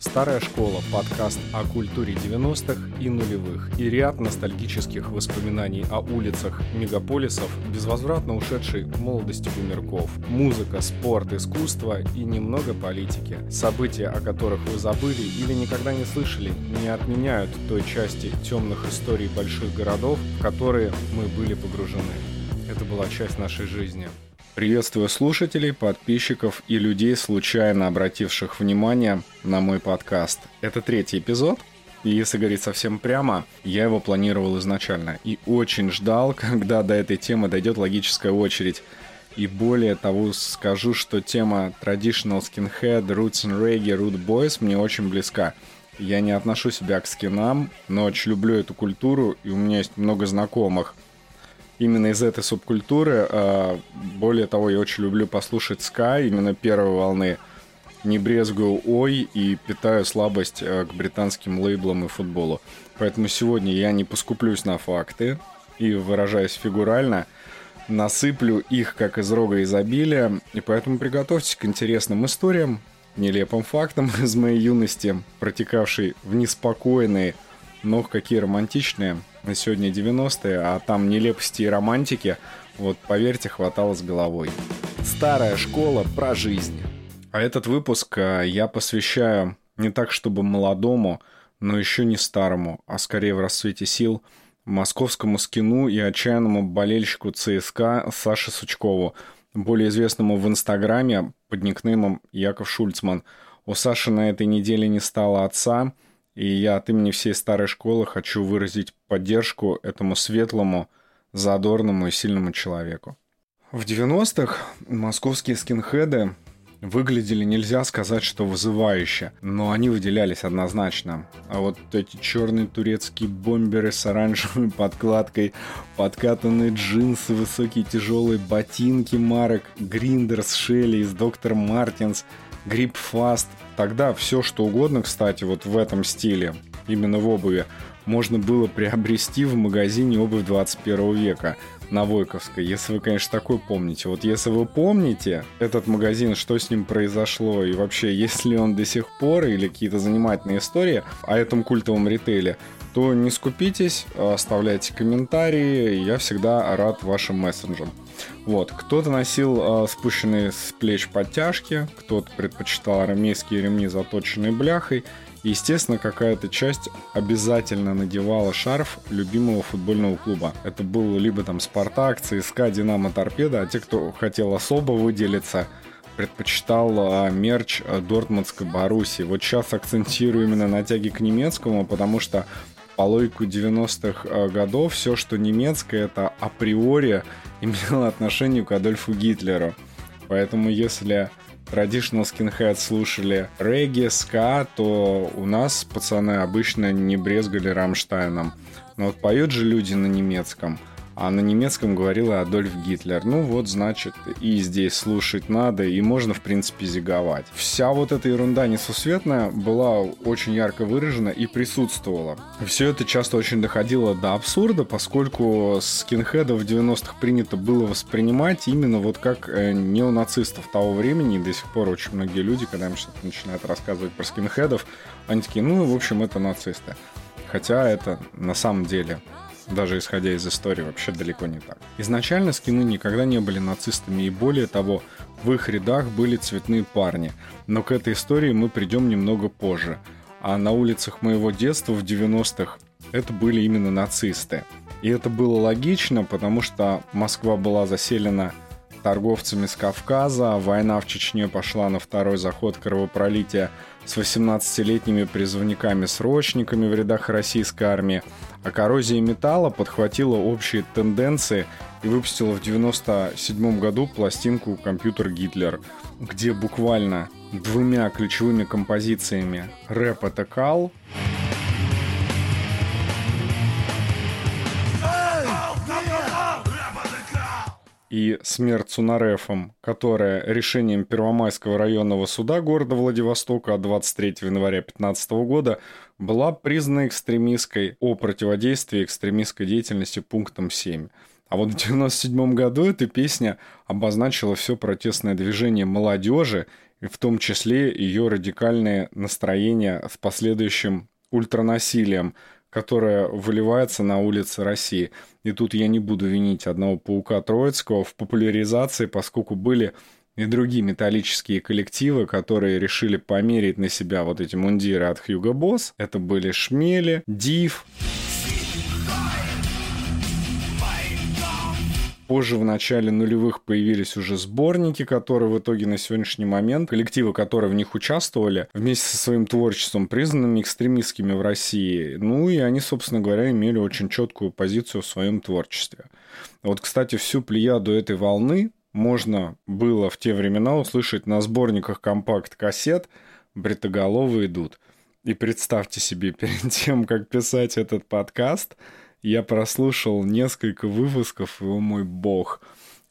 Старая школа – подкаст о культуре 90-х и нулевых и ряд ностальгических воспоминаний о улицах мегаполисов, безвозвратно ушедшей молодости бумерков, музыка, спорт, искусство и немного политики. События, о которых вы забыли или никогда не слышали, не отменяют той части темных историй больших городов, в которые мы были погружены. Это была часть нашей жизни. Приветствую слушателей, подписчиков и людей, случайно обративших внимание на мой подкаст. Это третий эпизод, и если говорить совсем прямо, я его планировал изначально и очень ждал, когда до этой темы дойдет логическая очередь. И более того, скажу, что тема Traditional Skinhead, Roots and Reggae, Root Boys мне очень близка. Я не отношу себя к скинам, но очень люблю эту культуру, и у меня есть много знакомых – именно из этой субкультуры. А, более того, я очень люблю послушать ска именно первой волны. Не брезгую ой и питаю слабость э, к британским лейблам и футболу. Поэтому сегодня я не поскуплюсь на факты и, выражаясь фигурально, насыплю их как из рога изобилия. И поэтому приготовьтесь к интересным историям, нелепым фактам из моей юности, протекавшей в неспокойные, но какие романтичные сегодня 90-е, а там нелепости и романтики, вот поверьте, хватало с головой. Старая школа про жизнь. А этот выпуск э, я посвящаю не так, чтобы молодому, но еще не старому, а скорее в расцвете сил, московскому скину и отчаянному болельщику ЦСКА Саше Сучкову, более известному в Инстаграме под никнеймом Яков Шульцман. У Саши на этой неделе не стало отца – и я от имени всей старой школы хочу выразить поддержку этому светлому, задорному и сильному человеку. В 90-х московские скинхеды выглядели, нельзя сказать, что вызывающе, но они выделялись однозначно. А вот эти черные турецкие бомберы с оранжевой подкладкой, подкатанные джинсы, высокие тяжелые ботинки марок, Гриндерс, Шелли из Доктор Мартинс – Fast. Тогда все, что угодно, кстати, вот в этом стиле, именно в обуви, можно было приобрести в магазине обувь 21 века на Войковской, если вы, конечно, такой помните. Вот если вы помните этот магазин, что с ним произошло, и вообще, есть ли он до сих пор, или какие-то занимательные истории о этом культовом ритейле, то не скупитесь, оставляйте комментарии, я всегда рад вашим мессенджам. Вот, кто-то носил э, спущенные с плеч подтяжки, кто-то предпочитал армейские ремни, заточенные бляхой. И, естественно, какая-то часть обязательно надевала шарф любимого футбольного клуба. Это был либо там Спартак, ЦСКА, Динамо, Торпеда, а те, кто хотел особо выделиться, предпочитал а, мерч Дортмундской Боруссии. Вот сейчас акцентирую именно на тяге к немецкому, потому что по логику 90-х э, годов все, что немецкое, это априори имело отношение к Адольфу Гитлеру. Поэтому если Traditional Skinhead слушали регги, ска, то у нас пацаны обычно не брезгали Рамштайном. Но вот поют же люди на немецком – а на немецком говорила Адольф Гитлер. Ну вот, значит, и здесь слушать надо, и можно, в принципе, зиговать. Вся вот эта ерунда несусветная была очень ярко выражена и присутствовала. Все это часто очень доходило до абсурда, поскольку скинхедов в 90-х принято было воспринимать именно вот как э, неонацистов того времени, и до сих пор очень многие люди, когда им что-то начинают рассказывать про скинхедов, они такие, ну, в общем, это нацисты. Хотя это на самом деле даже исходя из истории, вообще далеко не так. Изначально скины никогда не были нацистами, и более того, в их рядах были цветные парни. Но к этой истории мы придем немного позже. А на улицах моего детства в 90-х это были именно нацисты. И это было логично, потому что Москва была заселена торговцами с Кавказа, война в Чечне пошла на второй заход кровопролития с 18-летними призывниками-срочниками в рядах российской армии, а коррозия металла подхватила общие тенденции и выпустила в 1997 году пластинку «Компьютер Гитлер», где буквально двумя ключевыми композициями «Рэп это кал», и смерть Цунарефом, которая решением Первомайского районного суда города Владивостока от 23 января 2015 года была признана экстремистской о противодействии экстремистской деятельности пунктом 7. А вот в 1997 году эта песня обозначила все протестное движение молодежи и в том числе ее радикальные настроения с последующим ультранасилием, которое выливается на улицы России. И тут я не буду винить одного паука Троицкого в популяризации, поскольку были и другие металлические коллективы, которые решили померить на себя вот эти мундиры от Хьюго Босс. Это были Шмели, Див. Позже, в начале нулевых, появились уже сборники, которые в итоге на сегодняшний момент, коллективы, которые в них участвовали, вместе со своим творчеством, признанными экстремистскими в России. Ну и они, собственно говоря, имели очень четкую позицию в своем творчестве. Вот, кстати, всю плеяду этой волны можно было в те времена услышать на сборниках компакт-кассет «Бритоголовые идут». И представьте себе, перед тем, как писать этот подкаст – я прослушал несколько выпусков, и, о мой бог.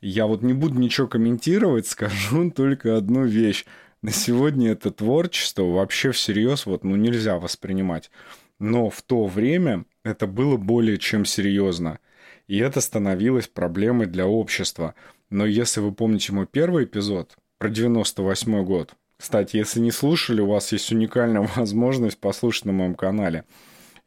Я вот не буду ничего комментировать, скажу только одну вещь. На сегодня это творчество вообще всерьез вот, ну, нельзя воспринимать. Но в то время это было более чем серьезно. И это становилось проблемой для общества. Но если вы помните мой первый эпизод про 98 год, кстати, если не слушали, у вас есть уникальная возможность послушать на моем канале –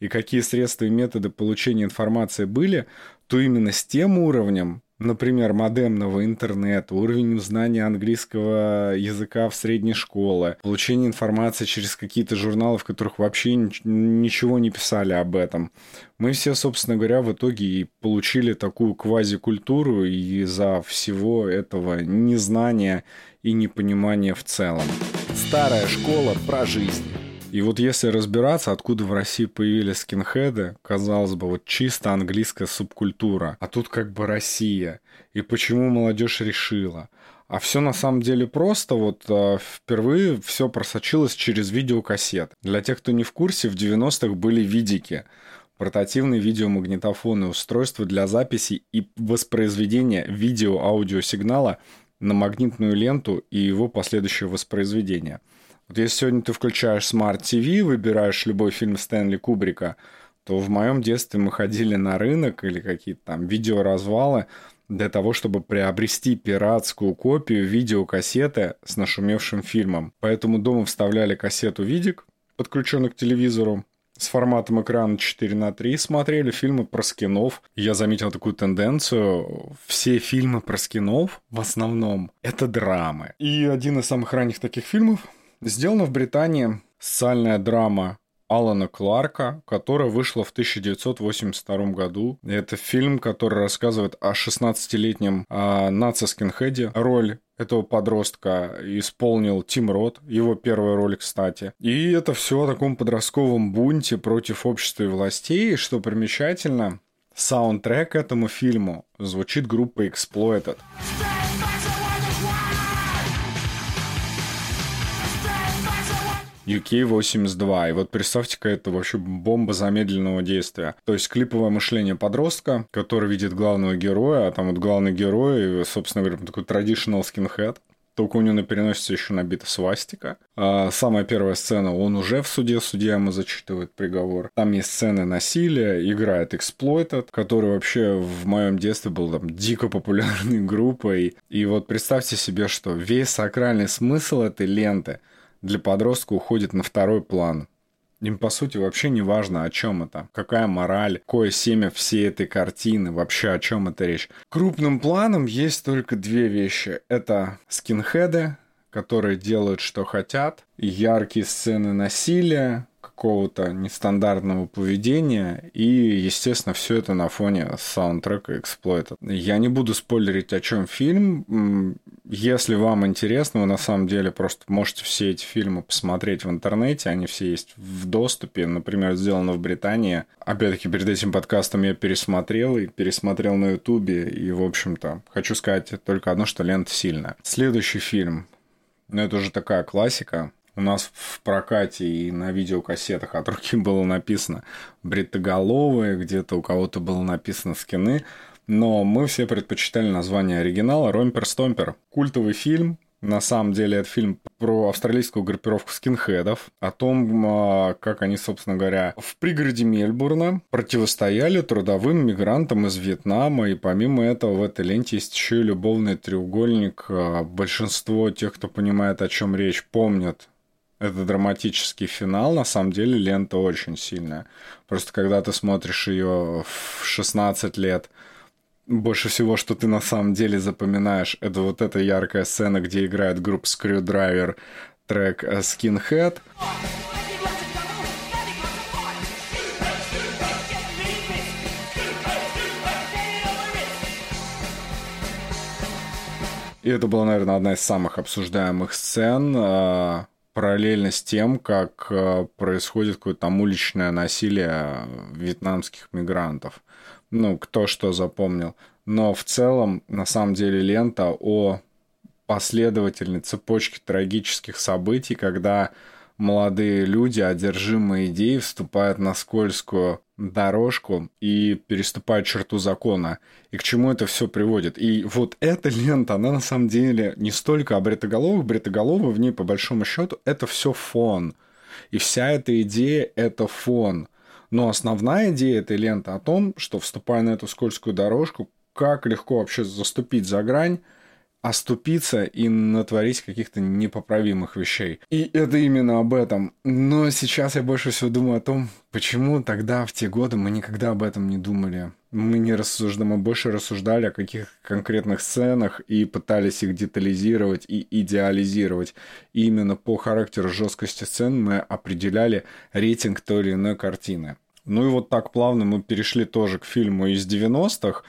и какие средства и методы получения информации были, то именно с тем уровнем, например, модемного интернета, уровень знания английского языка в средней школе, получение информации через какие-то журналы, в которых вообще ничего не писали об этом. Мы все, собственно говоря, в итоге и получили такую квазикультуру из-за всего этого незнания и непонимания в целом. Старая школа про жизнь. И вот если разбираться, откуда в России появились скинхеды, казалось бы, вот чисто английская субкультура, а тут как бы Россия. И почему молодежь решила? А все на самом деле просто. Вот э, впервые все просочилось через видеокассет. Для тех, кто не в курсе, в 90-х были видики портативные видеомагнитофоны, устройства для записи и воспроизведения видео-аудиосигнала на магнитную ленту и его последующее воспроизведение – вот если сегодня ты включаешь Smart TV, выбираешь любой фильм Стэнли Кубрика, то в моем детстве мы ходили на рынок или какие-то там видеоразвалы для того, чтобы приобрести пиратскую копию видеокассеты с нашумевшим фильмом. Поэтому дома вставляли кассету видик, подключенный к телевизору, с форматом экрана 4 на 3 смотрели фильмы про скинов. Я заметил такую тенденцию. Все фильмы про скинов в основном это драмы. И один из самых ранних таких фильмов Сделана в Британии социальная драма Алана Кларка, которая вышла в 1982 году. Это фильм, который рассказывает о 16-летнем а, нацискинхеде. Роль этого подростка исполнил Тим Рот, его первая роль, кстати. И это все о таком подростковом бунте против общества и властей. Что примечательно, саундтрек этому фильму звучит группа Exploited. UK-82. И вот представьте-ка, это вообще бомба замедленного действия. То есть клиповое мышление подростка, который видит главного героя, а там вот главный герой, собственно говоря, такой traditional skinhead, только у него на переносице еще набита свастика. А самая первая сцена, он уже в суде, судья ему зачитывает приговор. Там есть сцены насилия, играет Exploited, который вообще в моем детстве был там дико популярной группой. И вот представьте себе, что весь сакральный смысл этой ленты – для подростка уходит на второй план. Им, по сути, вообще не важно, о чем это, какая мораль, какое семя всей этой картины, вообще о чем это речь. Крупным планом есть только две вещи. Это скинхеды, которые делают, что хотят, яркие сцены насилия, какого-то нестандартного поведения, и, естественно, все это на фоне саундтрека Exploited. Я не буду спойлерить, о чем фильм. Если вам интересно, вы на самом деле просто можете все эти фильмы посмотреть в интернете, они все есть в доступе, например, сделано в Британии. Опять-таки, перед этим подкастом я пересмотрел и пересмотрел на Ютубе, и, в общем-то, хочу сказать только одно, что лента сильная. Следующий фильм, ну, это уже такая классика, у нас в прокате и на видеокассетах от руки было написано бритоголовые, где-то у кого-то было написано скины, но мы все предпочитали название оригинала «Ромпер Стомпер». Культовый фильм, На самом деле, это фильм про австралийскую группировку скинхедов, о том, а, как они, собственно говоря, в пригороде Мельбурна противостояли трудовым мигрантам из Вьетнама, и помимо этого в этой ленте есть еще и любовный треугольник. А, большинство тех, кто понимает, о чем речь, помнят это драматический финал. На самом деле лента очень сильная. Просто когда ты смотришь ее в 16 лет, больше всего, что ты на самом деле запоминаешь, это вот эта яркая сцена, где играет группа Screwdriver трек э, Skinhead. И это была, наверное, одна из самых обсуждаемых сцен, э, параллельно с тем, как э, происходит какое-то там уличное насилие вьетнамских мигрантов ну, кто что запомнил. Но в целом, на самом деле, лента о последовательной цепочке трагических событий, когда молодые люди, одержимые идеей, вступают на скользкую дорожку и переступают черту закона. И к чему это все приводит. И вот эта лента, она на самом деле не столько о бритоголовых. Бритоголовы в ней, по большому счету, это все фон. И вся эта идея — это фон. Но основная идея этой ленты о том, что вступая на эту скользкую дорожку, как легко вообще заступить за грань, оступиться и натворить каких-то непоправимых вещей. И это именно об этом. Но сейчас я больше всего думаю о том, почему тогда, в те годы, мы никогда об этом не думали. Мы не рассуждали, мы больше рассуждали о каких конкретных сценах и пытались их детализировать и идеализировать. И именно по характеру жесткости сцен мы определяли рейтинг той или иной картины. Ну и вот так плавно мы перешли тоже к фильму из 90-х,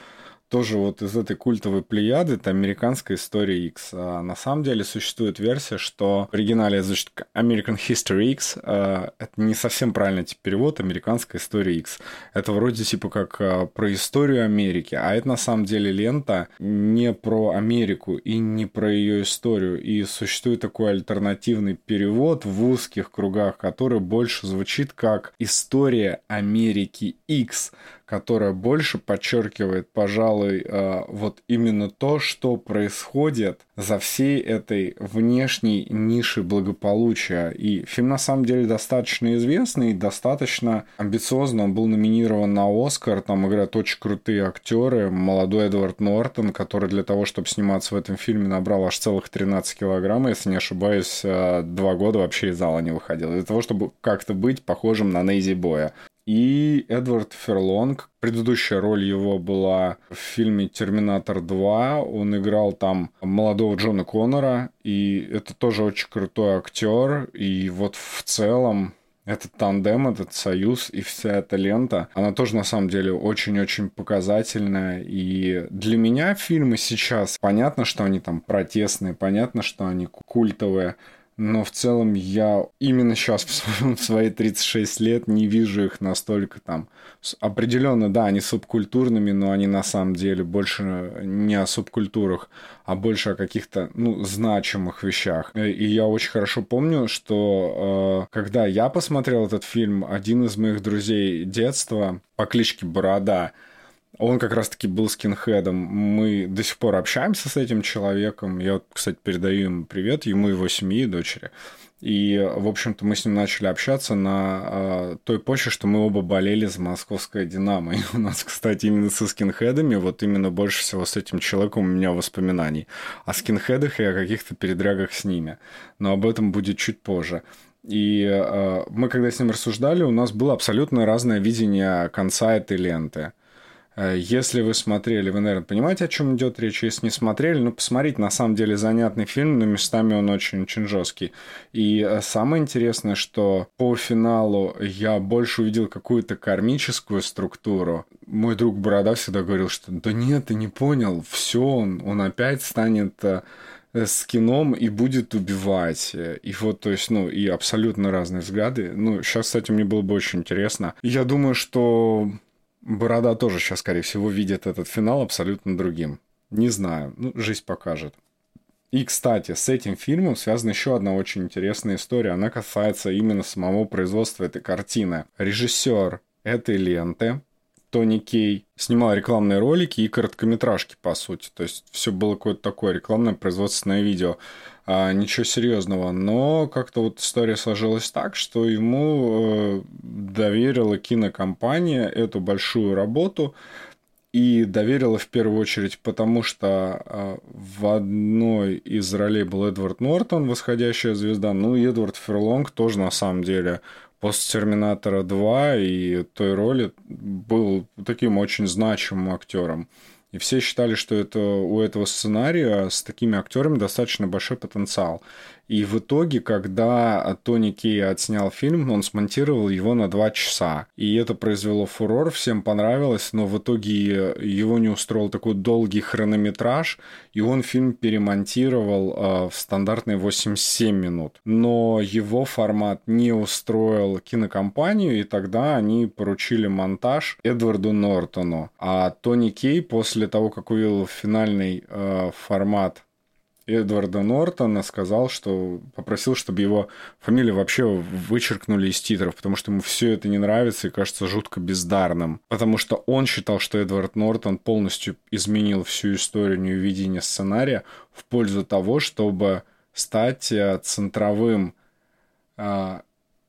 тоже вот из этой культовой плеяды, это американская история X. А на самом деле существует версия, что в оригинале звучит American History X. А, это не совсем правильный тип перевод, американская история X. Это вроде типа как а, про историю Америки, а это на самом деле лента не про Америку и не про ее историю. И существует такой альтернативный перевод в узких кругах, который больше звучит как история Америки X, которая больше подчеркивает, пожалуй, э, вот именно то, что происходит за всей этой внешней нишей благополучия. И фильм на самом деле достаточно известный, достаточно амбициозно. Он был номинирован на Оскар, там играют очень крутые актеры. Молодой Эдвард Нортон, который для того, чтобы сниматься в этом фильме, набрал аж целых 13 килограмм, если не ошибаюсь, э, два года вообще из зала не выходил. Для того, чтобы как-то быть похожим на Нейзи Боя. И Эдвард Ферлонг, предыдущая роль его была в фильме «Терминатор 2». Он играл там молодого Джона Коннора, и это тоже очень крутой актер. И вот в целом этот тандем, этот союз и вся эта лента, она тоже на самом деле очень-очень показательная. И для меня фильмы сейчас, понятно, что они там протестные, понятно, что они культовые, но в целом я именно сейчас в свои 36 лет не вижу их настолько там. Определенно, да, они субкультурными, но они на самом деле больше не о субкультурах, а больше о каких-то, ну, значимых вещах. Э, и я очень хорошо помню, что э, когда я посмотрел этот фильм, один из моих друзей детства по кличке Борода, он как раз-таки был скинхедом. Мы до сих пор общаемся с этим человеком. Я, кстати, передаю ему привет, ему его семье и дочери. И, в общем-то, мы с ним начали общаться на э, той почве, что мы оба болели за московское «Динамо». И у нас, кстати, именно со скинхедами, вот именно больше всего с этим человеком у меня воспоминаний. О скинхедах и о каких-то передрягах с ними. Но об этом будет чуть позже. И э, мы, когда с ним рассуждали, у нас было абсолютно разное видение конца этой ленты – если вы смотрели, вы, наверное, понимаете, о чем идет речь. Если не смотрели, ну, посмотрите, на самом деле занятный фильм, но местами он очень-очень жесткий. И э, самое интересное, что по финалу я больше увидел какую-то кармическую структуру. Мой друг Борода всегда говорил, что да нет, ты не понял, все, он, он опять станет э, с кином и будет убивать. И вот, то есть, ну, и абсолютно разные взгляды. Ну, сейчас, кстати, мне было бы очень интересно. Я думаю, что Борода тоже сейчас, скорее всего, видит этот финал абсолютно другим. Не знаю, ну, жизнь покажет. И, кстати, с этим фильмом связана еще одна очень интересная история. Она касается именно самого производства этой картины. Режиссер этой ленты Тони Кей снимал рекламные ролики и короткометражки, по сути. То есть все было какое-то такое рекламное производственное видео. А, ничего серьезного. Но как-то вот история сложилась так, что ему э, доверила кинокомпания эту большую работу и доверила в первую очередь потому, что э, в одной из ролей был Эдвард Нортон, восходящая звезда, ну и Эдвард Ферлонг тоже на самом деле после Терминатора 2 и той роли был таким очень значимым актером. И все считали, что это, у этого сценария с такими актерами достаточно большой потенциал. И в итоге, когда Тони Кей отснял фильм, он смонтировал его на два часа. И это произвело фурор, всем понравилось, но в итоге его не устроил такой долгий хронометраж, и он фильм перемонтировал э, в стандартные 87 минут. Но его формат не устроил кинокомпанию, и тогда они поручили монтаж Эдварду Нортону. А Тони Кей после того, как увидел финальный э, формат Эдварда Нортона сказал, что попросил, чтобы его фамилию вообще вычеркнули из титров, потому что ему все это не нравится и кажется жутко бездарным. Потому что он считал, что Эдвард Нортон полностью изменил всю историю неувидения сценария в пользу того, чтобы стать э, центровым э,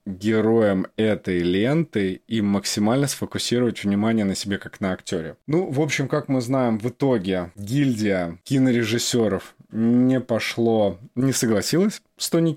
героем этой ленты и максимально сфокусировать внимание на себе как на актере. Ну, в общем, как мы знаем, в итоге гильдия кинорежиссеров не пошло, не согласилась с Тони.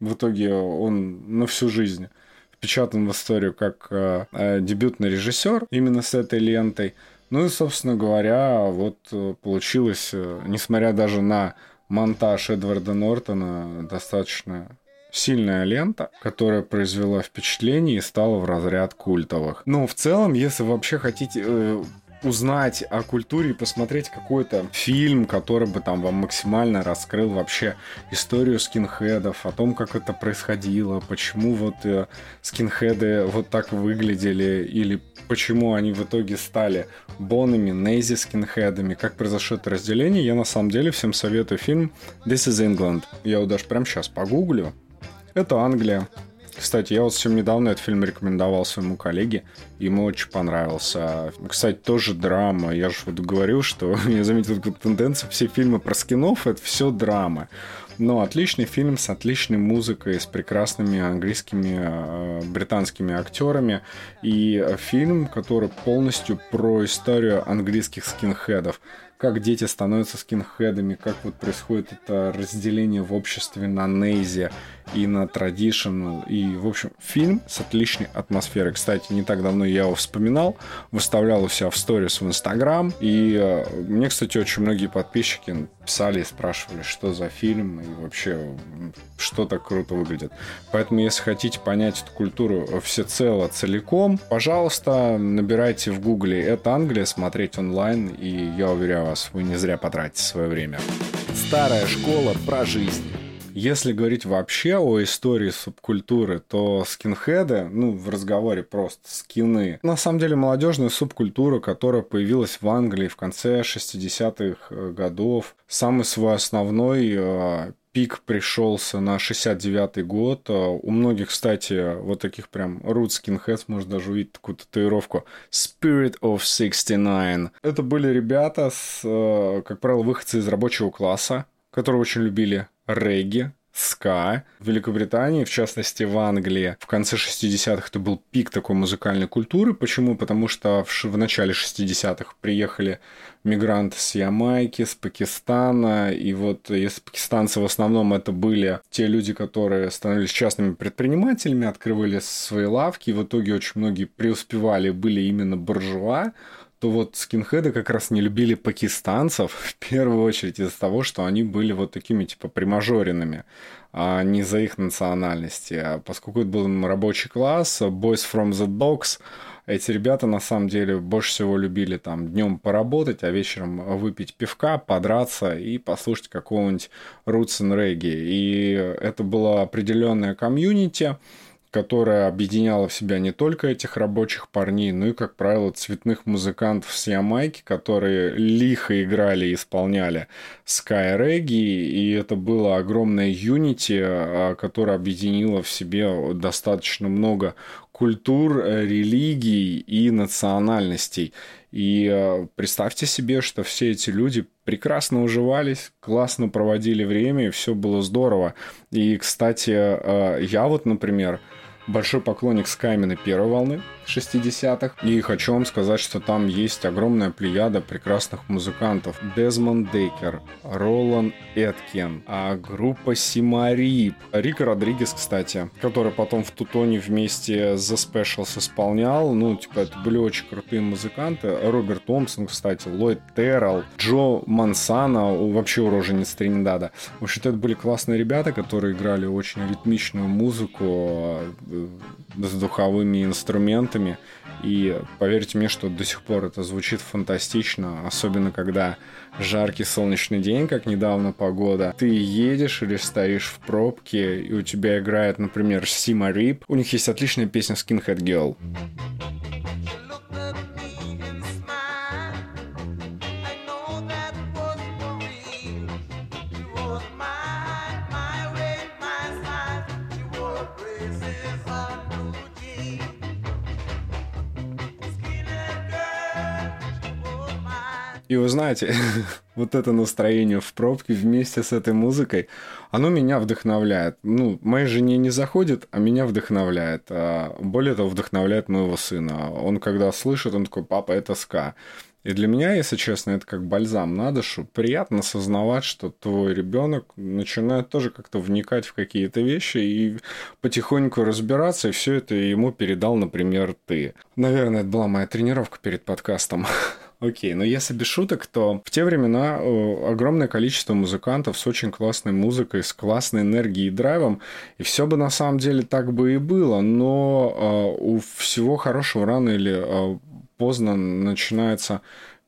В итоге он на всю жизнь впечатан в историю как э, э, дебютный режиссер именно с этой лентой. Ну и, собственно говоря, вот э, получилось, э, несмотря даже на монтаж Эдварда Нортона, достаточно сильная лента, которая произвела впечатление и стала в разряд культовых. Ну, в целом, если вообще хотите э, узнать о культуре и посмотреть какой-то фильм, который бы там вам максимально раскрыл вообще историю скинхедов, о том, как это происходило, почему вот э, скинхеды вот так выглядели, или почему они в итоге стали бонами, нейзи скинхедами, как произошло это разделение, я на самом деле всем советую фильм This is England. Я его даже прямо сейчас погуглю. Это Англия. Кстати, я вот совсем недавно этот фильм рекомендовал своему коллеге, ему очень понравился. Кстати, тоже драма. Я же вот говорил, что я заметил такую тенденцию, все фильмы про скинов — это все драмы. Но отличный фильм с отличной музыкой, с прекрасными английскими, э, британскими актерами. И фильм, который полностью про историю английских скинхедов как дети становятся скинхедами, как вот происходит это разделение в обществе на нейзе и на традиционал. И, в общем, фильм с отличной атмосферой. Кстати, не так давно я его вспоминал, выставлял у себя в сторис в Инстаграм. И э, мне, кстати, очень многие подписчики писали и спрашивали, что за фильм и вообще, что так круто выглядит. Поэтому, если хотите понять эту культуру всецело, целиком, пожалуйста, набирайте в гугле «Это Англия», смотреть онлайн, и я уверяю вас, вы не зря потратите свое время. Старая школа про жизнь. Если говорить вообще о истории субкультуры, то скинхеды, ну, в разговоре просто скины, на самом деле молодежная субкультура, которая появилась в Англии в конце 60-х э, годов. Самый свой основной э, пик пришелся на 69-й год. Э, у многих, кстати, вот таких прям root skinheads, можно даже увидеть такую татуировку Spirit of 69. Это были ребята, с, как правило, выходцы из рабочего класса, которые очень любили регги, ска. В Великобритании, в частности в Англии, в конце 60-х это был пик такой музыкальной культуры. Почему? Потому что в, в начале 60-х приехали мигранты с Ямайки, с Пакистана. И вот если пакистанцы в основном это были те люди, которые становились частными предпринимателями, открывали свои лавки. И в итоге очень многие преуспевали, были именно буржуа то вот скинхеды как раз не любили пакистанцев в первую очередь из-за того, что они были вот такими типа примажоренными, а не за их национальности. А поскольку это был рабочий класс, boys from the box, эти ребята на самом деле больше всего любили там днем поработать, а вечером выпить пивка, подраться и послушать какого-нибудь and reggae. И это было определенное комьюнити, которая объединяла в себя не только этих рабочих парней, но и, как правило, цветных музыкантов с Ямайки, которые лихо играли и исполняли Reggae, и это было огромное юнити, а, которое объединило в себе достаточно много культур, э, религий и национальностей. И э, представьте себе, что все эти люди прекрасно уживались, классно проводили время, и все было здорово. И, кстати, э, я вот, например, большой поклонник Скаймена первой волны 60-х. И хочу вам сказать, что там есть огромная плеяда прекрасных музыкантов. Дезмонд Дейкер, Ролан Эткин, а группа Симарип. Рик Родригес, кстати, который потом в Тутоне вместе The Specials исполнял. Ну, типа, это были очень крутые музыканты. Роберт Томпсон, кстати, Ллойд Террелл, Джо Мансана, вообще уроженец Тринидада. В общем-то, это были классные ребята, которые играли очень ритмичную музыку, с духовыми инструментами. И поверьте мне, что до сих пор это звучит фантастично, особенно когда жаркий солнечный день, как недавно погода. Ты едешь или стоишь в пробке, и у тебя играет, например, Сима Рип. У них есть отличная песня Skinhead Girl. И вы знаете, вот это настроение в пробке вместе с этой музыкой, оно меня вдохновляет. Ну, моей жене не заходит, а меня вдохновляет. А более того, вдохновляет моего сына. Он когда слышит, он такой, папа, это ска. И для меня, если честно, это как бальзам на душу. Приятно осознавать, что твой ребенок начинает тоже как-то вникать в какие-то вещи и потихоньку разбираться, и все это ему передал, например, ты. Наверное, это была моя тренировка перед подкастом. Окей, но если без шуток, то в те времена э, огромное количество музыкантов с очень классной музыкой, с классной энергией и драйвом, и все бы на самом деле так бы и было, но э, у всего хорошего рано или э, поздно начинается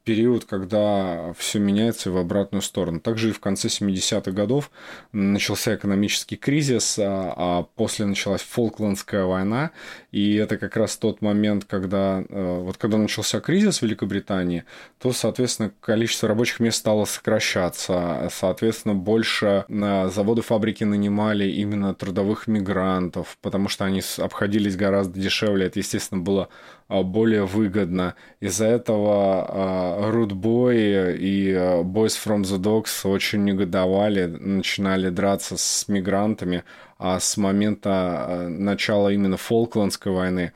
период, когда все меняется в обратную сторону. Также и в конце 70-х годов начался экономический кризис, а, а после началась Фолклендская война, и это как раз тот момент, когда э, вот когда начался кризис в Великобритании, то, соответственно, количество рабочих мест стало сокращаться, соответственно, больше на заводы, фабрики нанимали именно трудовых мигрантов, потому что они обходились гораздо дешевле, это, естественно, было более выгодно. Из-за этого Рудбой и а, Boys from the Dogs очень негодовали, начинали драться с мигрантами, а с момента а, начала именно Фолклендской войны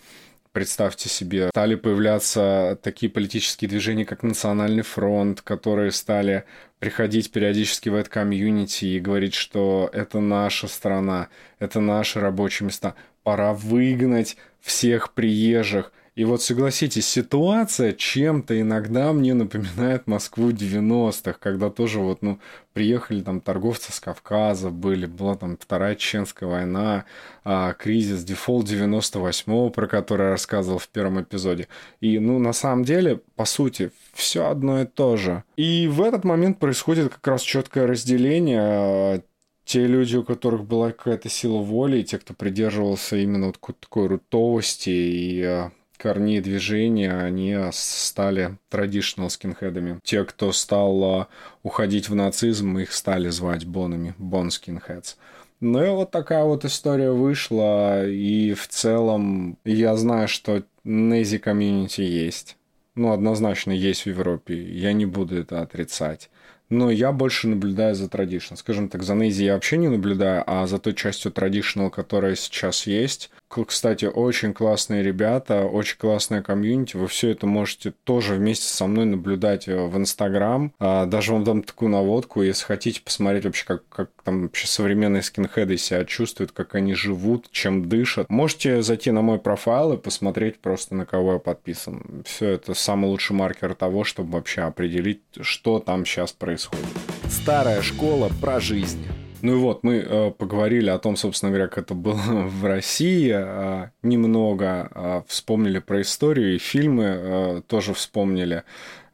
представьте себе, стали появляться такие политические движения, как Национальный фронт, которые стали приходить периодически в это комьюнити и говорить, что это наша страна, это наши рабочие места. Пора выгнать всех приезжих – и вот согласитесь, ситуация чем-то иногда мне напоминает Москву 90-х, когда тоже вот, ну, приехали там торговцы с Кавказа, были, была там Вторая Чеченская война, а, кризис, дефолт 98-го, про который я рассказывал в первом эпизоде. И, ну, на самом деле, по сути, все одно и то же. И в этот момент происходит как раз четкое разделение те люди, у которых была какая-то сила воли, и те, кто придерживался именно вот такой рутовости и а, корней движения, они стали традиционал скинхедами. Те, кто стал а, уходить в нацизм, их стали звать бонами, бон скинхедс. Ну и вот такая вот история вышла, и в целом я знаю, что Нези комьюнити есть. Ну, однозначно есть в Европе, я не буду это отрицать но я больше наблюдаю за традишн. Скажем так, за Нейзи я вообще не наблюдаю, а за той частью традиционал, которая сейчас есть, кстати, очень классные ребята, очень классная комьюнити. Вы все это можете тоже вместе со мной наблюдать э, в Инстаграм. А, даже вам дам такую наводку, если хотите посмотреть вообще, как, как там вообще современные скинхеды себя чувствуют, как они живут, чем дышат. Можете зайти на мой профайл и посмотреть просто на кого я подписан. Все это самый лучший маркер того, чтобы вообще определить, что там сейчас происходит. Старая школа про жизнь. Ну и вот, мы э, поговорили о том, собственно говоря, как это было в России, э, немного э, вспомнили про историю, и фильмы э, тоже вспомнили.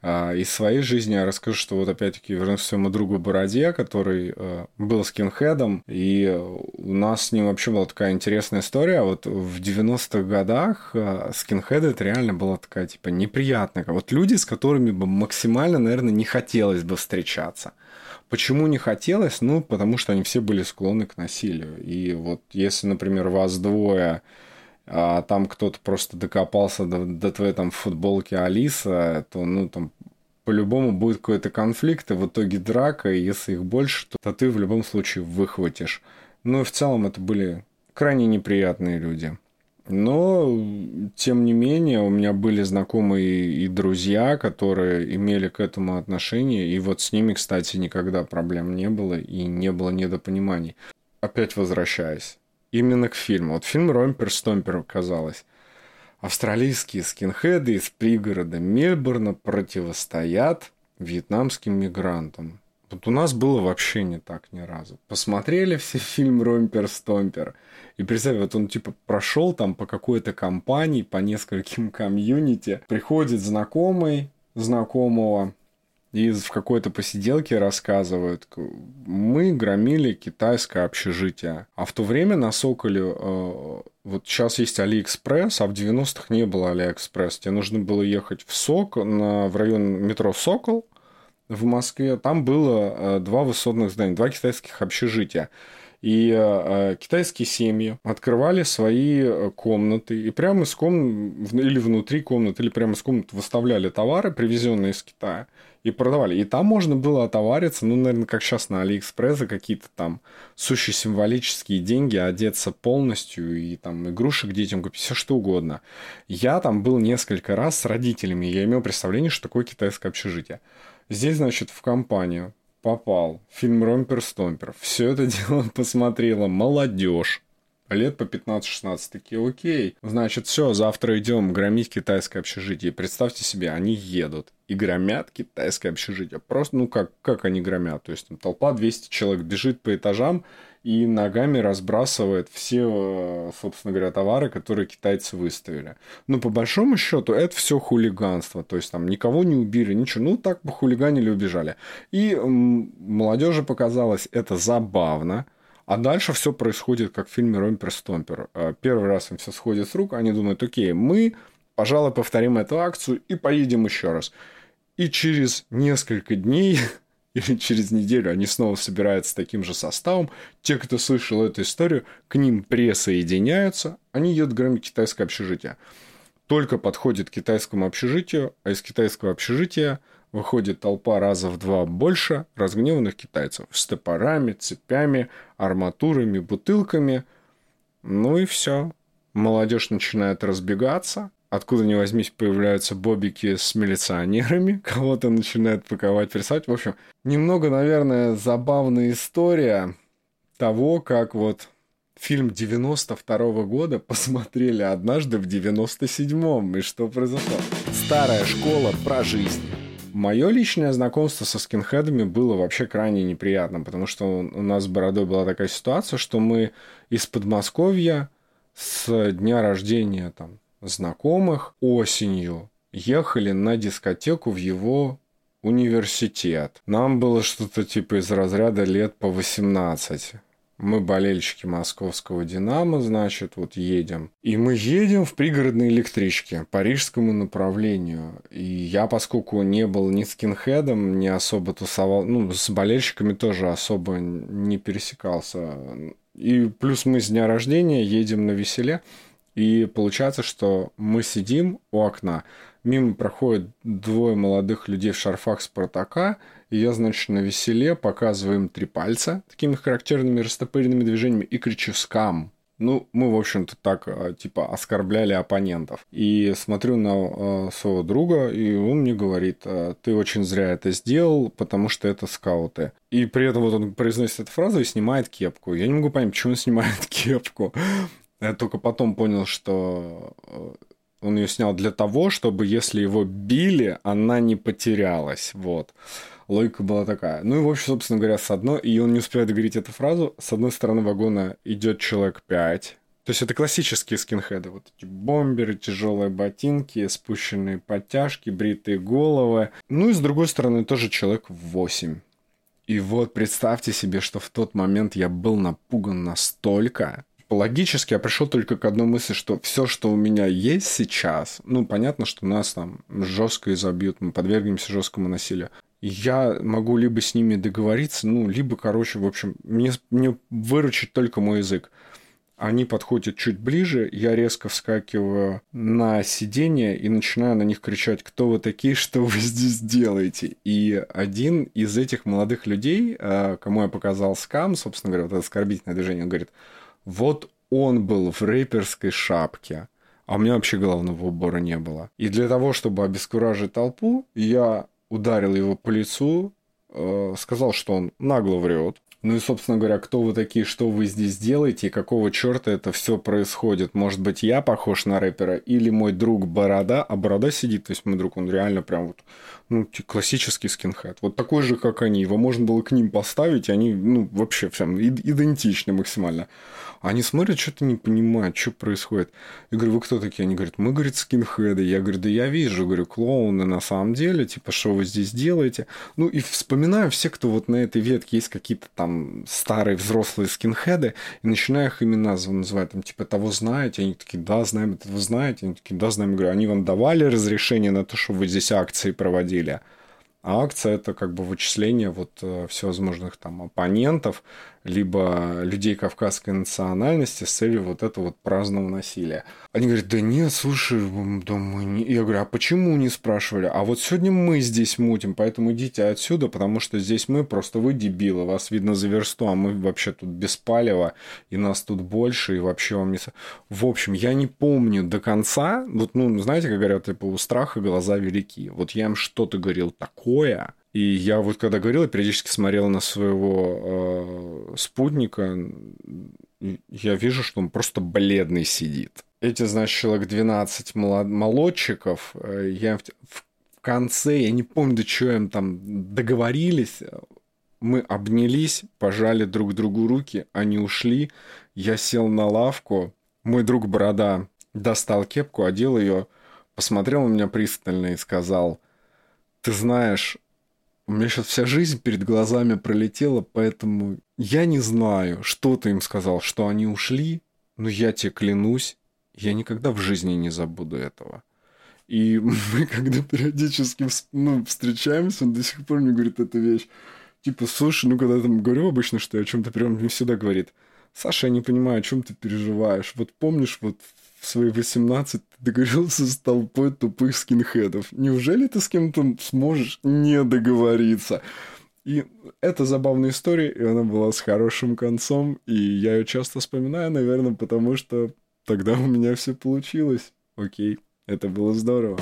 А, из своей жизни я расскажу, что вот опять-таки вернусь к своему другу Бороде, который э, был скинхедом, и у нас с ним вообще была такая интересная история. Вот в 90-х годах э, скинхеды это реально была такая, типа, неприятная. Вот люди, с которыми бы максимально, наверное, не хотелось бы встречаться. Почему не хотелось? Ну, потому что они все были склонны к насилию. И вот если, например, вас двое а там кто-то просто докопался до, до твоей там футболки Алиса, то, ну, там, по-любому будет какой-то конфликт, и в итоге драка, и если их больше, то, то ты в любом случае выхватишь. Ну и в целом это были крайне неприятные люди. Но, тем не менее, у меня были знакомые и друзья, которые имели к этому отношение, и вот с ними, кстати, никогда проблем не было, и не было недопониманий. Опять возвращаясь именно к фильму. Вот фильм «Ромпер Стомпер» казалось. Австралийские скинхеды из пригорода Мельбурна противостоят вьетнамским мигрантам. Вот у нас было вообще не так ни разу. Посмотрели все фильм «Ромпер Стомпер». И представь, вот он типа прошел там по какой-то компании, по нескольким комьюнити. Приходит знакомый знакомого, и в какой-то посиделке рассказывают, мы громили китайское общежитие. А в то время на Соколе, э, вот сейчас есть Алиэкспресс, а в 90-х не было Алиэкспресс. Тебе нужно было ехать в Сок, на, в район метро Сокол в Москве. Там было э, два высотных здания, два китайских общежития. И э, китайские семьи открывали свои э, комнаты и прямо из комнат, или внутри комнат, или прямо из комнат выставляли товары, привезенные из Китая и продавали. И там можно было отовариться, ну, наверное, как сейчас на Алиэкспресс какие-то там сущие символические деньги, одеться полностью и там игрушек детям купить, все что угодно. Я там был несколько раз с родителями, я имел представление, что такое китайское общежитие. Здесь, значит, в компанию попал фильм «Romper Stomper». Все это дело посмотрела молодежь лет по 15-16, такие, окей, значит, все, завтра идем громить китайское общежитие. Представьте себе, они едут и громят китайское общежитие. Просто, ну, как, как они громят? То есть, там толпа 200 человек бежит по этажам и ногами разбрасывает все, э, собственно говоря, товары, которые китайцы выставили. Но по большому счету это все хулиганство. То есть там никого не убили, ничего. Ну, так бы хулиганили, убежали. И молодежи показалось это забавно. А дальше все происходит, как в фильме «Ромпер Стомпер». А, первый раз им все сходит с рук, они думают, окей, мы, пожалуй, повторим эту акцию и поедем еще раз. И через несколько дней или через неделю они снова собираются таким же составом. Те, кто слышал эту историю, к ним присоединяются, они едут громить китайское общежитие. Только подходит к китайскому общежитию, а из китайского общежития – выходит толпа раза в два больше разгневанных китайцев с топорами, цепями, арматурами, бутылками. Ну и все. Молодежь начинает разбегаться. Откуда ни возьмись, появляются бобики с милиционерами, кого-то начинают паковать, прессовать. В общем, немного, наверное, забавная история того, как вот фильм 92 -го года посмотрели однажды в 97-м, и что произошло. Старая школа про жизнь. Мое личное знакомство со скинхедами было вообще крайне неприятным, потому что у нас с Бородой была такая ситуация, что мы из Подмосковья с дня рождения там, знакомых осенью ехали на дискотеку в его университет. Нам было что-то типа из разряда лет по 18 мы болельщики московского «Динамо», значит, вот едем. И мы едем в пригородной электричке по рижскому направлению. И я, поскольку не был ни скинхедом, не особо тусовал, ну, с болельщиками тоже особо не пересекался. И плюс мы с дня рождения едем на веселе, и получается, что мы сидим у окна, мимо проходят двое молодых людей в шарфах Спартака, и я, значит, на веселе показываю им три пальца такими характерными растопыренными движениями и кричу «скам». Ну, мы, в общем-то, так, а, типа, оскорбляли оппонентов. И смотрю на э, своего друга, и он мне говорит, «А, ты очень зря это сделал, потому что это скауты. И при этом вот он произносит эту фразу и снимает кепку. Я не могу понять, почему он снимает кепку. Я только потом понял, что э, он ее снял для того, чтобы, если его били, она не потерялась. Вот логика была такая. Ну и, в общем, собственно говоря, с одной... И он не успевает договорить эту фразу. С одной стороны вагона идет человек пять То есть это классические скинхеды. Вот эти бомберы, тяжелые ботинки, спущенные подтяжки, бритые головы. Ну и с другой стороны тоже человек в 8. И вот представьте себе, что в тот момент я был напуган настолько, логически я пришел только к одной мысли, что все, что у меня есть сейчас, ну, понятно, что нас там жестко изобьют, мы подвергнемся жесткому насилию. Я могу либо с ними договориться, ну, либо, короче, в общем, мне, мне выручит только мой язык. Они подходят чуть ближе, я резко вскакиваю на сиденье и начинаю на них кричать, кто вы такие, что вы здесь делаете. И один из этих молодых людей, э, кому я показал скам, собственно говоря, вот это оскорбительное движение, он говорит, вот он был в рэперской шапке, а у меня вообще головного убора не было. И для того, чтобы обескуражить толпу, я ударил его по лицу, э, сказал, что он нагло врет, ну и, собственно говоря, кто вы такие, что вы здесь делаете и какого черта это все происходит? Может быть, я похож на рэпера или мой друг Борода, а Борода сидит, то есть мой друг, он реально прям вот, ну, классический скинхед. Вот такой же, как они. Его можно было к ним поставить, и они, ну, вообще прям идентичны максимально. Они смотрят, что-то не понимают, что происходит. Я говорю, вы кто такие? Они говорят, мы, говорит, скинхеды. Я говорю, да я вижу, говорю, клоуны на самом деле, типа, что вы здесь делаете? Ну, и вспоминаю все, кто вот на этой ветке есть какие-то там старые взрослые скинхеды, и начинаю их имена называть, там, типа, того знаете? Они такие, да, знаем, это вы знаете? Они такие, да, знаем. Я говорю, они вам давали разрешение на то, что вы здесь акции проводили? А акция это как бы вычисление вот э, всевозможных там оппонентов, либо людей кавказской национальности с целью вот этого вот праздного насилия. Они говорят, да нет, слушай, да мы не... Я говорю, а почему не спрашивали? А вот сегодня мы здесь мутим, поэтому идите отсюда, потому что здесь мы просто вы дебилы, вас видно за версту, а мы вообще тут без палева, и нас тут больше, и вообще вам не... В общем, я не помню до конца, вот, ну, знаете, как говорят, типа, у страха глаза велики. Вот я им что-то говорил такое, и я вот когда говорил, я периодически смотрел на своего э, спутника, я вижу, что он просто бледный сидит. Эти, значит, человек 12 молод... молодчиков, э, я в, в конце, я не помню, до чего им там договорились, мы обнялись, пожали друг другу руки, они ушли, я сел на лавку, мой друг Борода достал кепку, одел ее, посмотрел на меня пристально и сказал, ты знаешь, у меня сейчас вся жизнь перед глазами пролетела, поэтому я не знаю, что ты им сказал, что они ушли, но я тебе клянусь, я никогда в жизни не забуду этого. И мы, когда периодически ну, встречаемся, он до сих пор мне говорит эту вещь. Типа, слушай, ну, когда я там говорю обычно, что я о чем-то прям мне всегда говорит, Саша, я не понимаю, о чем ты переживаешь. Вот помнишь, вот в свои 18 ты договорился с толпой тупых скинхедов. Неужели ты с кем-то сможешь не договориться? И это забавная история, и она была с хорошим концом, и я ее часто вспоминаю, наверное, потому что тогда у меня все получилось. Окей, это было здорово.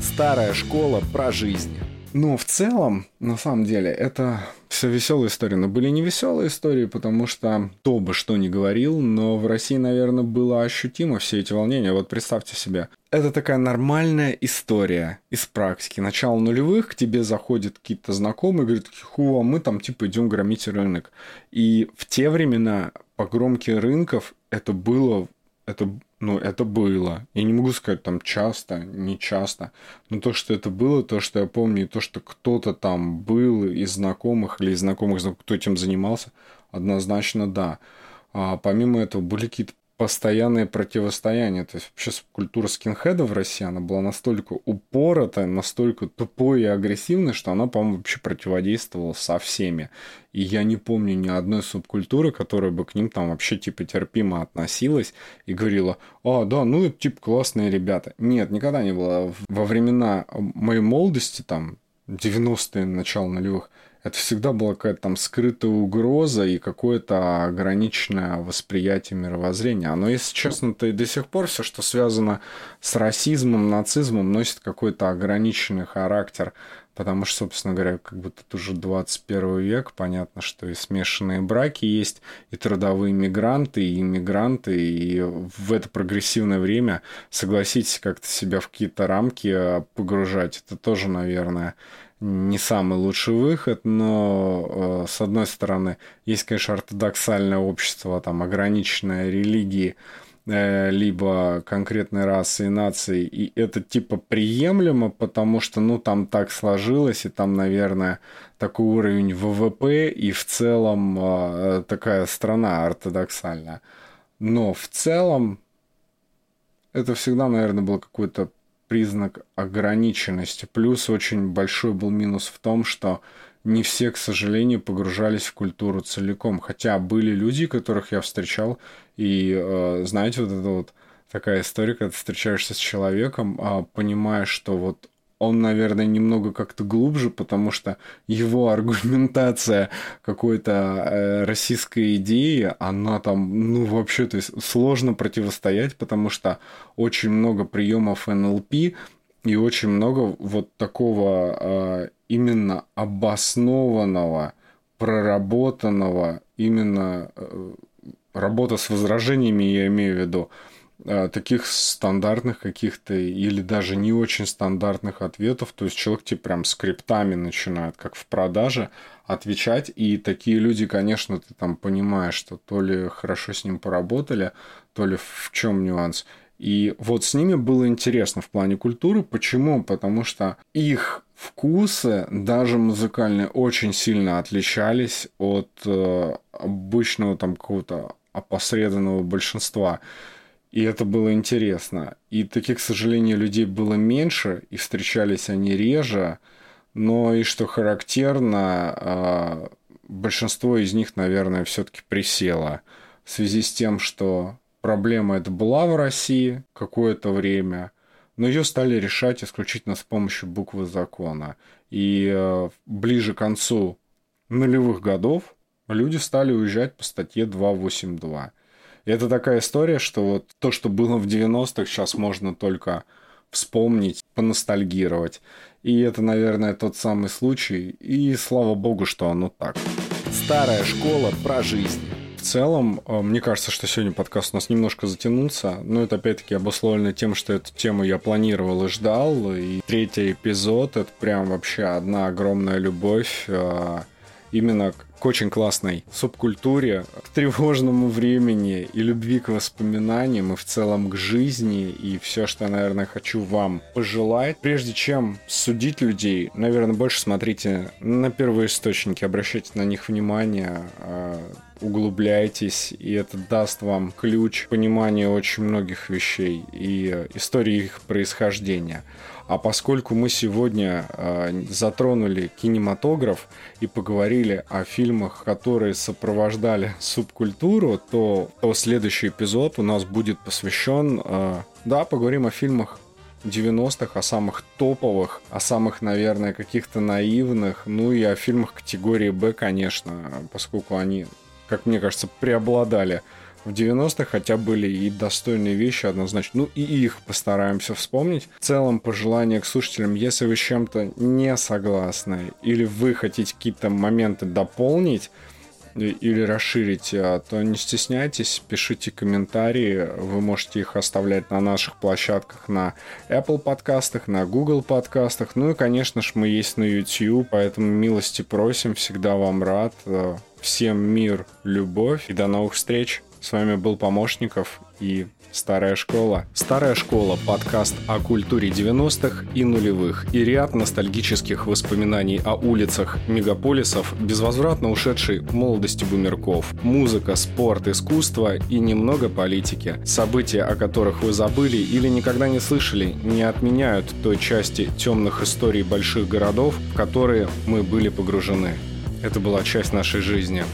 Старая школа про жизнь. Но в целом, на самом деле, это все веселые истории. Но были не веселые истории, потому что кто бы что ни говорил, но в России, наверное, было ощутимо все эти волнения. Вот представьте себе. Это такая нормальная история из практики. Начало нулевых, к тебе заходят какие-то знакомые, говорят, ху, а мы там типа идем громить рынок. И в те времена погромки рынков это было это, ну, это было. Я не могу сказать там часто, не часто, но то, что это было, то, что я помню, и то, что кто-то там был из знакомых или из знакомых, кто этим занимался, однозначно да. А помимо этого были какие-то постоянное противостояние. То есть вообще культура скинхеда в России, она была настолько упоротая, настолько тупой и агрессивной, что она, по-моему, вообще противодействовала со всеми. И я не помню ни одной субкультуры, которая бы к ним там вообще типа терпимо относилась и говорила, а, да, ну это типа классные ребята. Нет, никогда не было. Во времена моей молодости, там, 90-е, начало нулевых, это всегда была какая-то там скрытая угроза и какое-то ограниченное восприятие мировоззрения. Оно, если честно, то и до сих пор все, что связано с расизмом, нацизмом, носит какой-то ограниченный характер. Потому что, собственно говоря, как бы тут уже 21 век, понятно, что и смешанные браки есть, и трудовые мигранты, и иммигранты, и в это прогрессивное время, согласитесь, как-то себя в какие-то рамки погружать, это тоже, наверное, не самый лучший выход, но э, с одной стороны есть, конечно, ортодоксальное общество, там ограниченное религии, э, либо конкретной расы и нации, и это типа приемлемо, потому что, ну, там так сложилось, и там, наверное, такой уровень ВВП, и в целом э, такая страна ортодоксальная. Но в целом это всегда, наверное, был какой-то признак ограниченности. Плюс очень большой был минус в том, что не все, к сожалению, погружались в культуру целиком. Хотя были люди, которых я встречал, и э, знаете, вот это вот такая история, когда ты встречаешься с человеком, э, понимаешь, что вот он, наверное, немного как-то глубже, потому что его аргументация какой-то э, российской идеи, она там, ну, вообще, то есть сложно противостоять, потому что очень много приемов НЛП и очень много вот такого э, именно обоснованного, проработанного, именно э, работа с возражениями, я имею в виду, таких стандартных каких-то или даже не очень стандартных ответов. То есть человек тебе прям скриптами начинает, как в продаже, отвечать. И такие люди, конечно, ты там понимаешь, что то ли хорошо с ним поработали, то ли в чем нюанс. И вот с ними было интересно в плане культуры. Почему? Потому что их вкусы, даже музыкальные, очень сильно отличались от э, обычного там какого-то опосредованного большинства. И это было интересно. И таких, к сожалению, людей было меньше, и встречались они реже. Но и что характерно, э, большинство из них, наверное, все-таки присело. В связи с тем, что проблема эта была в России какое-то время, но ее стали решать исключительно с помощью буквы закона. И э, ближе к концу нулевых годов люди стали уезжать по статье 282. Это такая история, что вот то, что было в 90-х, сейчас можно только вспомнить, поностальгировать. И это, наверное, тот самый случай. И слава богу, что оно так. Старая школа про жизнь. В целом, э, мне кажется, что сегодня подкаст у нас немножко затянулся, но это опять-таки обусловлено тем, что эту тему я планировал и ждал, и третий эпизод — это прям вообще одна огромная любовь э, именно к очень классной субкультуре, к тревожному времени и любви к воспоминаниям, и в целом к жизни, и все, что я, наверное, хочу вам пожелать. Прежде чем судить людей, наверное, больше смотрите на первоисточники, обращайте на них внимание, а, углубляйтесь, и это даст вам ключ к пониманию очень многих вещей и истории их происхождения. А поскольку мы сегодня э, затронули кинематограф и поговорили о фильмах, которые сопровождали субкультуру, то, то следующий эпизод у нас будет посвящен, э, да, поговорим о фильмах 90-х, о самых топовых, о самых, наверное, каких-то наивных, ну и о фильмах категории Б, конечно, поскольку они, как мне кажется, преобладали в 90-х, хотя были и достойные вещи однозначно. Ну и их постараемся вспомнить. В целом, пожелание к слушателям, если вы с чем-то не согласны, или вы хотите какие-то моменты дополнить, или расширить, а, то не стесняйтесь, пишите комментарии. Вы можете их оставлять на наших площадках на Apple подкастах, на Google подкастах. Ну и, конечно же, мы есть на YouTube, поэтому милости просим, всегда вам рад. Всем мир, любовь и до новых встреч! С вами был Помощников и Старая школа. Старая школа – подкаст о культуре 90-х и нулевых и ряд ностальгических воспоминаний о улицах мегаполисов, безвозвратно ушедшей молодости бумерков, музыка, спорт, искусство и немного политики. События, о которых вы забыли или никогда не слышали, не отменяют той части темных историй больших городов, в которые мы были погружены. Это была часть нашей жизни.